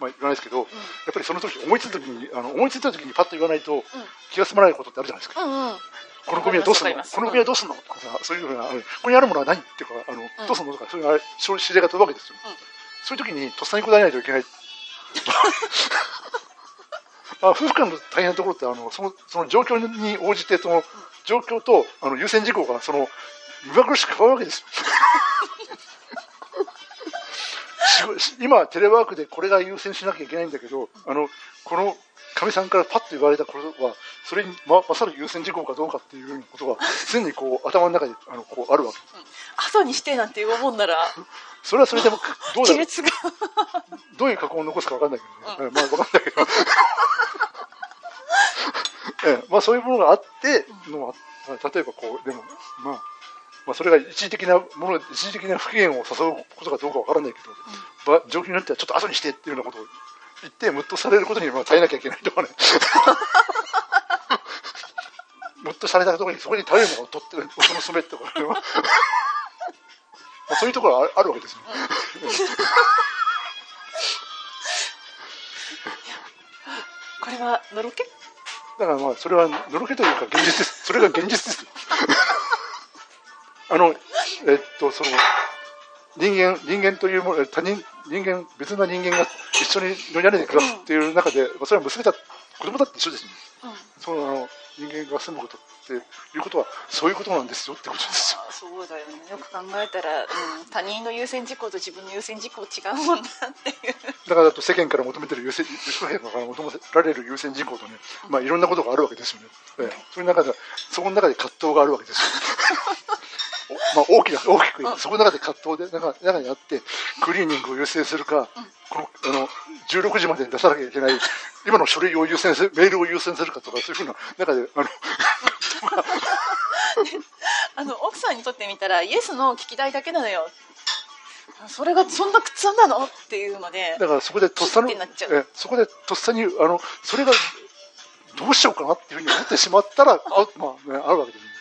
まあ、言わないですけど、やっぱりその時、思いついた時に、あの、思いついた時にパッと言わないと、気が済まないことってあるじゃないですか。うんうん。このゴミはどうするの？このゴミはどうするの？とかさ、そういうふうな、ここにあるものは何っていうか、あの、どうするの？とか、そういう指令が飛ぶわけですよ。そういう時に、とっさに答えないといけない。(laughs) あ夫婦間の大変なところって、あの、その、その状況に応じて、その、状況と、あの、優先事項が、その、目まぐるしく変わるわけですよ。(laughs) 今、テレワークでこれが優先しなきゃいけないんだけど、あの、この、かみさんからパッと言われたことは、それにま勝る優先事項かどうかっていうようなことが、常にこう、頭の中にあのこうあるわけ。後にしてなんて言うもんならそれはそれでも、どうだろうどういう過去を残すか分かんないけどね。ええまあ分かんないけど。(laughs) ええまあそういうものがあってのは、例えばこう、でも、まあ、まあそれが一時的なもの、一時的な不機嫌を誘うことかどうか分からないけど、ば状況によってはちょっと後にしてっていうようなことを言って、ムッとされることにまあ耐えなきゃいけないとかね。(laughs) ムッとされたところにそこに耐えるのを取って、音の染めとか、ね、まあそういうところはああるわけですよ。(laughs) これはのろけ？だからまあそれはのろけというか現実です。それが現実ですよ。あのえっとその人間人間というもの他人人間別な人間が一緒にの屋根で暮らすっていう中で、まあそれは娘だ子供だって一緒ですよ。そのあの人間が住むことっていうことはそういうことなんですよってことですよ。あそうだよね。よく考えたら、うん、他人の優先事項と自分の優先事項違うもんだっていう。だから世間から求めてる優先世間から求められる優先事項とね、まあ、いろんなことがあるわけですよね、ええ、そういう中でそこの中で葛藤があるわけですよ。お (laughs) まあ、大きな大きくそこの中で葛藤で中中にあってクリーニングを優先するか、このあの16時までに出さなきゃいけない今の書類を優先するメールを優先するかとかそういうふうな中であの (laughs) あの奥さんにとってみたらイエスの聞きたいだけなのよ。それがそんな苦痛なのっていうのでだからそこでとっさのキュッてなっちゃう。えそこでとっさにあのそれがどうしようかなっていうふうに思ってしまったらあ,、まあね、あるわけです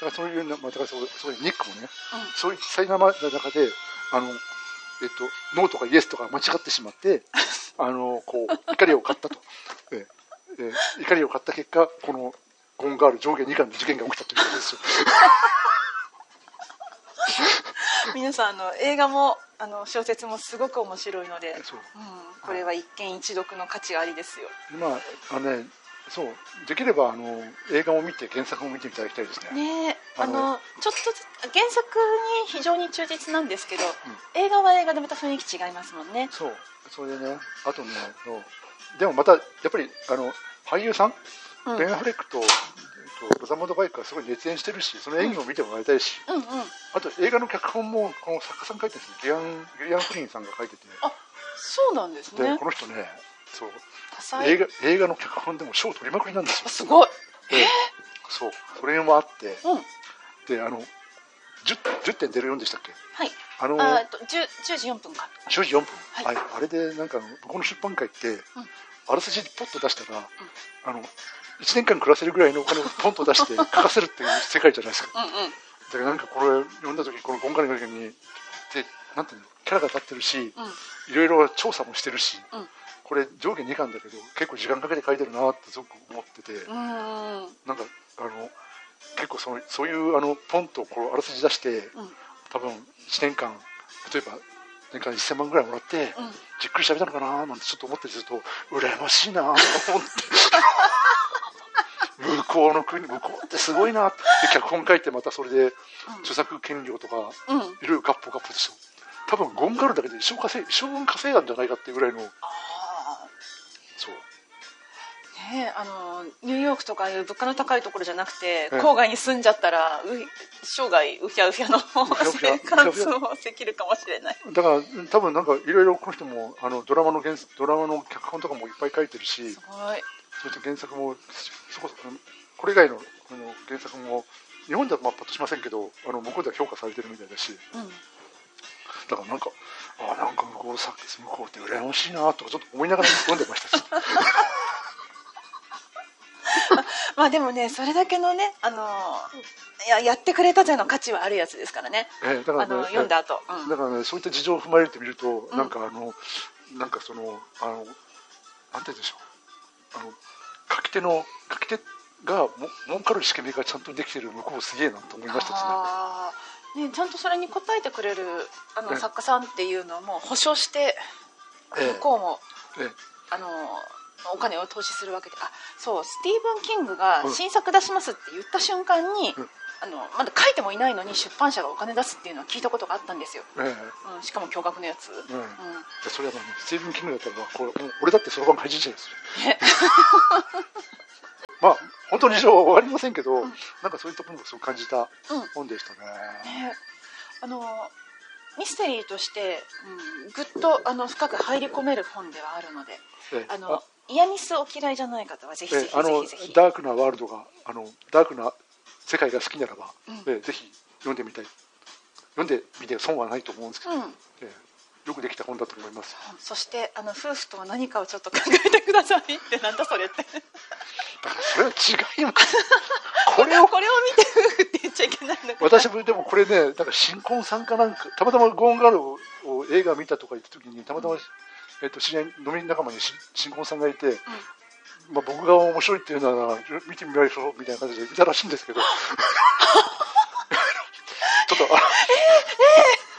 からそういうな、まあ、だからそうそういうニックもね、そういう才能の中であの、えっと、ノーとかイエスとか間違ってしまって (laughs) あのこう怒りを買ったと、ええ。え怒りを買った結果このゴンガール上下2巻の事件が起きたということですよ。(laughs) 皆さんあの映画もあの小説もすごく面白いので、そう。うん、これは一見一読の価値がありですよ。まああのねそう。できればあの映画を見て原作を見ていただきたいですね。ねああののちょっと原作に非常に忠実なんですけど、映画は映画でまた雰囲気違いますもんね。そう。それでねあとねでもまたやっぱりあの俳優さん、うん。ベン・アフレックと,、えっとロザモード・バイクはすごい熱演してるしその演技を見てもらいたいし、うんうん。あと映画の脚本もこの作家さん書いてるんですよ。ギアンギリアン・フリンさんが書いてて。あそうなんですでねこの人ねそう。映画映画の脚本でも賞を取りまくりなんですよ。あすごい。でそう。それもあって。うん。であの 10, 10.04でしたっけ？はい。あのあえっと 10, 10時4分か。10時4分、はい。はい、あれでなんかこの出版会って、あらすじポッと出したら、あの1年間暮らせるぐらいのお金をポンと出して (laughs) 書かせるっていう世界じゃないですか。うんうん。だからなんかこれ読んだ時このゴンガリの時にでなんていうの？キャラが立ってるし、いろいろ調査もしてるし、うんこれ上下2巻だけど結構時間かけて書いてるなってすごく思ってて、なんかあの結構そのそういうあのポンとこうあらすじ出して、うん。多分1年間例えば年間1000万ぐらいもらって、うん。じっくり喋ったのかななんてちょっと思ってすると羨ましいなと思って。向こうの国向こうってすごいな。って脚本書いてまたそれで著作権料とかうん。いろいろガッポガッポでしょ多分ゴンガールだけで一生稼い一生分稼いだんじゃないかっていうぐらいのあそう。ーねえあのニューヨークとかいう物価の高いところじゃなくて、ええ。郊外に住んじゃったらう生涯うひゃうひゃの生活をできるかもしれない。だから多分なんかいろいろこの人もあのドラマの原ドラマの脚本とかもいっぱい書いてるしすごい。そして原作もそこそここれ以外のあの原作も日本ではまあパッとしませんけどあの向こうでは評価されてるみたいだし。うん。だからなんかあなんか向こうさ向こうって羨ましいなとかちょっと思いながら読んでましたし。(laughs) まあでもねそれだけのねあのややってくれたぜの価値はあるやつですからね。えだからあのね読んだ後、うん。だからねそういった事情を踏まえてみると、うん。なんかあのなんかそのあのなんて言うんでしょう。あの書き手の書き手がも儲かる仕組みがちゃんとできてる向こうすげえなと思いましたですねねちゃんとそれに応えてくれるあのええ。作家さんっていうのも保証してええ。向こうも、ええ。あのお金を投資するわけで。あそうスティーブン・キングがうん。新作出しますって言った瞬間に、うん。あのまだ書いてもいないのに出版社がお金出すっていうのは聞いたことがあったんですよ、えうん、しかも驚愕のやつ、うん。えうん。でそれはスティーブン・キングだったらまあこれ俺だってそろばん怪人者ですよ。ね (laughs) まあ本当に事情は分かりませんけど、なんかそういったものをすごく感じたうん。本でしたね、ね。あのミステリーとして、うん、ぐっとあの深く入り込める本ではあるのでええ。あのイヤミスお嫌いじゃない方はぜひぜひえあのダークなワールドがあのダークな世界が好きならば、うん。えぜひ読んでみたい。読んでみて損はないと思うんですけど、うん。えよくできた本だと思います。そしてあの夫婦とは何かをちょっと考えてくださいってなんだそれってらそれは違います。(laughs) これをこれを見て夫婦って言っちゃいけないのか私もでもこれねなんか新婚さんかなんかたまたまゴーンガールをを映画見たとか言った時にたまたま、えっと知り合い飲み仲間にし新婚さんがいて、まあ、僕が面白いっていうなら見てみましょうみたいな感じで見たらしいんですけど。(laughs) ちょっとあ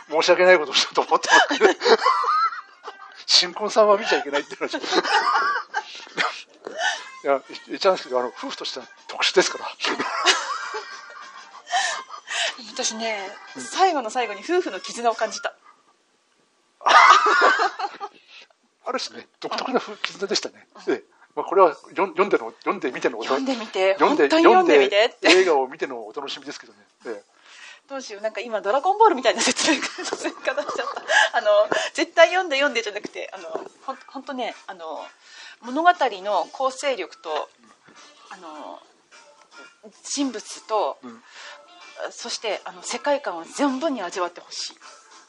申し訳ないことをしたと思って (laughs) 新婚さんは見ちゃいけないって話いや、言っちゃうんですけど、あの、夫婦としては特殊ですから。私ね、最後の最後に夫婦の絆を感じた (laughs) ある種ね、独特な夫絆でしたね。ええまあ、これは読んでの、読んでみてのお読んでみて読んで読んでみて映画を見てのお楽しみですけどね。えどうしようなんか今「ドラゴンボール」みたいな説明方し (laughs) ちゃったあの絶対読んで読んでじゃなくてあのほんほんとねあの物語の構成力とあの人物と、うんそしてあの世界観を存分に味わってほしい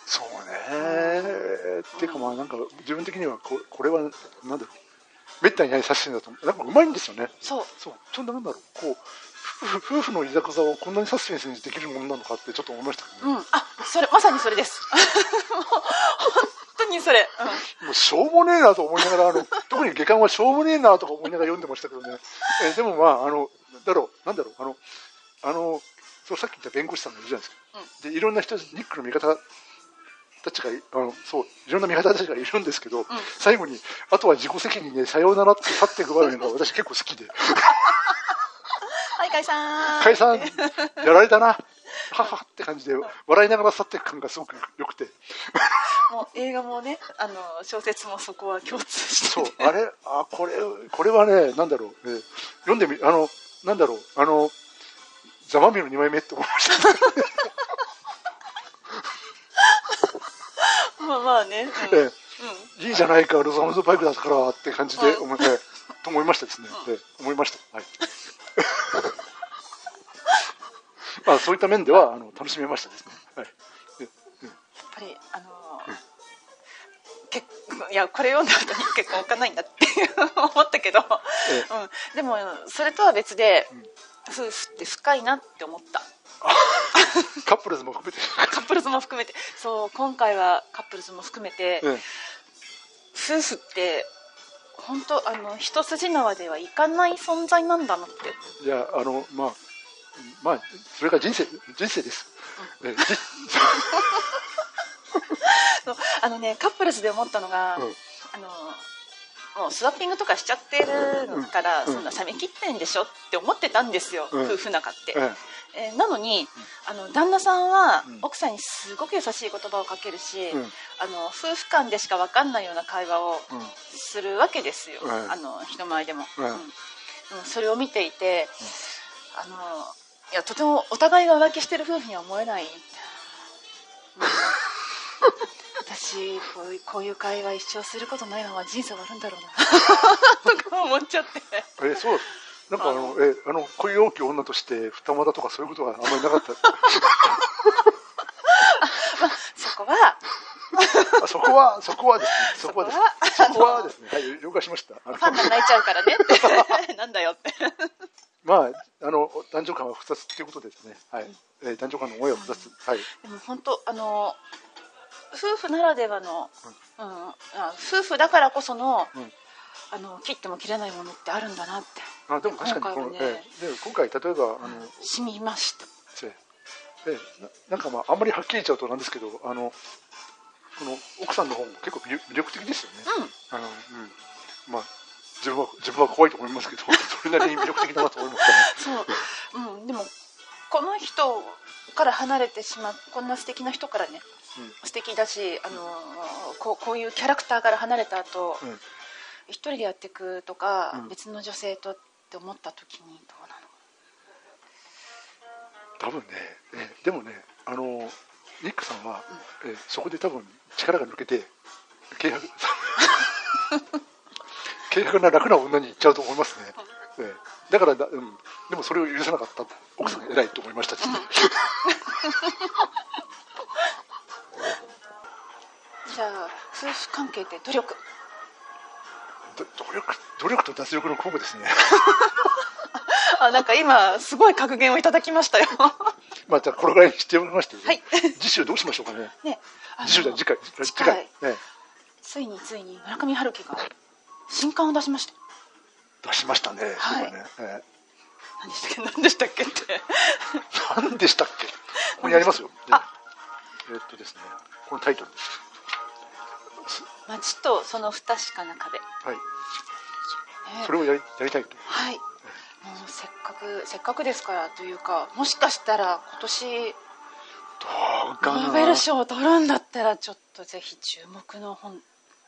そうね。っていうかまあなんか自分的にはここれはなんだろう。めったにない写真だとなんかうまいんですよね。そうそう。ちょっとなんだろう。こう夫婦のいざこざをこんなにサスペンスにできるものなのかってちょっと思いましたね。うんあそれまさにそれです本 (laughs) 当にそれ、うん。もうしょうもねえなと思いながら、あの (laughs) 特に下巻はしょうもねえなとか思いながら読んでましたけどね。えーでもまあ、あの、だろう、なんだろう、あの、あの、そうさっき言った弁護士さんがいるじゃないですか。で、いろんな人、ニックの味方たちがい、あの、そう、いろんな味方たちがいるんですけど、最後に、あとは自己責任でさようならって去っていく場面が私結構好きで、(laughs) はい解散。解散、やられたな、はっはって感じで、笑いながら去っていく感がすごく良くて、もう映画もねあの小説もそこは共通して。そう。て、あれ、あ、これ、これはね、なんだろう、えー読んでみ、あの、なんだろう、あの、ザマミの2枚目って思いました、ね。(laughs) まあまあね、うん。えうん。ーいいじゃないか、ロザムズバイクだからって感じで思い、えーと思いましたですね。えー思いました。はい。(laughs) まあ、そういった面では、あの、楽しめましたですね。はい。やっぱりあの結いやこれ読んだ後に結婚置かないんだって思ったけど、えうん、でもそれとは別で、夫婦って深いなって思った。(laughs) カップルズも含めて、カップルズも含めて。そう今回はカップルズも含めて、えー夫婦って本当あの一筋縄ではいかない存在なんだなって。いや、あの、まあ、まあ、それが人生、人生です。えーじそう。あのねカップルズで思ったのが、うん。あのもうスワッピングとかしちゃってるのから、うん。そんな冷め切ってんでしょって思ってたんですよ、うん。夫婦仲って、えなのに、あの旦那さんはうん。奥さんにすごく優しい言葉をかけるし、うん。あの夫婦間でしか分かんないような会話をうん。するわけですよ、うん。あの人前でも、うん。それを見ていて、あのいやとてもお互いが浮気してる夫婦には思えない、うん (laughs) 私こういうこういう会話一生することないまま人生終わるんだろうな。(laughs) とか思っちゃって。えーそう。なんかあの、えーあの恋大きい女として二股とかそういうことがあんまりなかった。(laughs) そこは。あそこはそこはですね。そこはですね。そこは。ですね。はい了解しました。あのファンが泣いちゃうからね。ってなんだよって。まああの男女間は複雑っていうことですね。はい、えー男女間の思いは複雑はい。でも本当あの夫婦ならではの、うんあ夫婦だからこその,、うん。あの切っても切れないものってあるんだなって。あでも確かに今回はね。えーで今回例えばあの、染みましたえーえーななんかまああんまりはっきり言っちゃうとなんですけどあのこの奥さんの方も結構魅力魅力的ですよね、うん。あのうん。まあ自分は自分は怖いと思いますけど (laughs) それなりに魅力的だなと思いましたねそう、うん、でもこの人から離れてしまうこんな素敵な人からね、素敵だしあのこうこういうキャラクターから離れた後、うん。一人でやっていくとか、うん。別の女性とって思った時にどうなの？多分ね、えーでもねあのニックさんは、えーそこで多分力が抜けて軽薄 (laughs) 軽薄な楽な女に行っちゃうと思いますね、えーだからだ、うん、でもそれを許さなかった。奥さん偉いと思いましたですね、(laughs) じゃあ夫婦関係って努力。ど努力努力と脱力の交互ですね。(laughs) あなんか今すごい格言をいただきましたよ。(laughs) まあじゃあこれぐらいにしておきまして、はい。次週どうしましょうかね。ね次週だ次回次回、ね、ついについに村上春樹が新刊を出しました出しましたね、はい。今ね。え何でしたっけ何でしたっけって。ー何でしたっけ？ここにありますよ、あ。えーっとですねこのタイトル街とその不確かな壁はい。それをやりやりたいと。はい。もうせっかくせっかくですからというかもしかしたら今年どうかな。ノーベル賞を取るんだったらちょっとぜひ注目の本。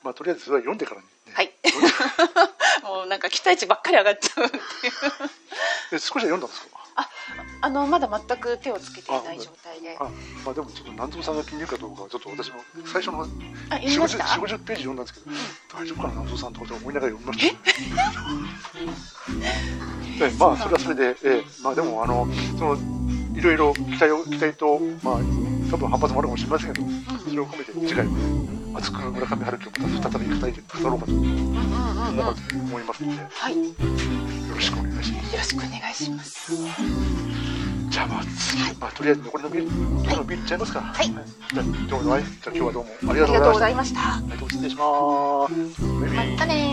まあ、とりあえずそれは読んでからに、ね。はい (laughs) もうなんか期待値ばっかり上がっちゃうっていう。で少しは読んだんですか？ああのまだ全く手をつけていない状態で。あまあでもちょっと南蔵さんが気に入るかどうかはちょっと私も最初のあ読みました？4 5 0ページ読んだんですけど、大丈夫かな南蔵さんとか思いながら読みましたえ？まあそれはそれで、ええ。まあでもあのそのいろいろ期待を期待とまあ多分反発もあるかもしれませんけど、それを込めて次回熱く村上春樹を再び語り語ろうかと思いますので、はい、よろしくお願いします。よろしくお願いします。じゃあまあ次、はい、まあとりあえず残りのビール、今のビールいっちゃいますか。はい。じゃああ今日はどうもありがとうございました。ありがとうございました。はい、どうも失礼します。またね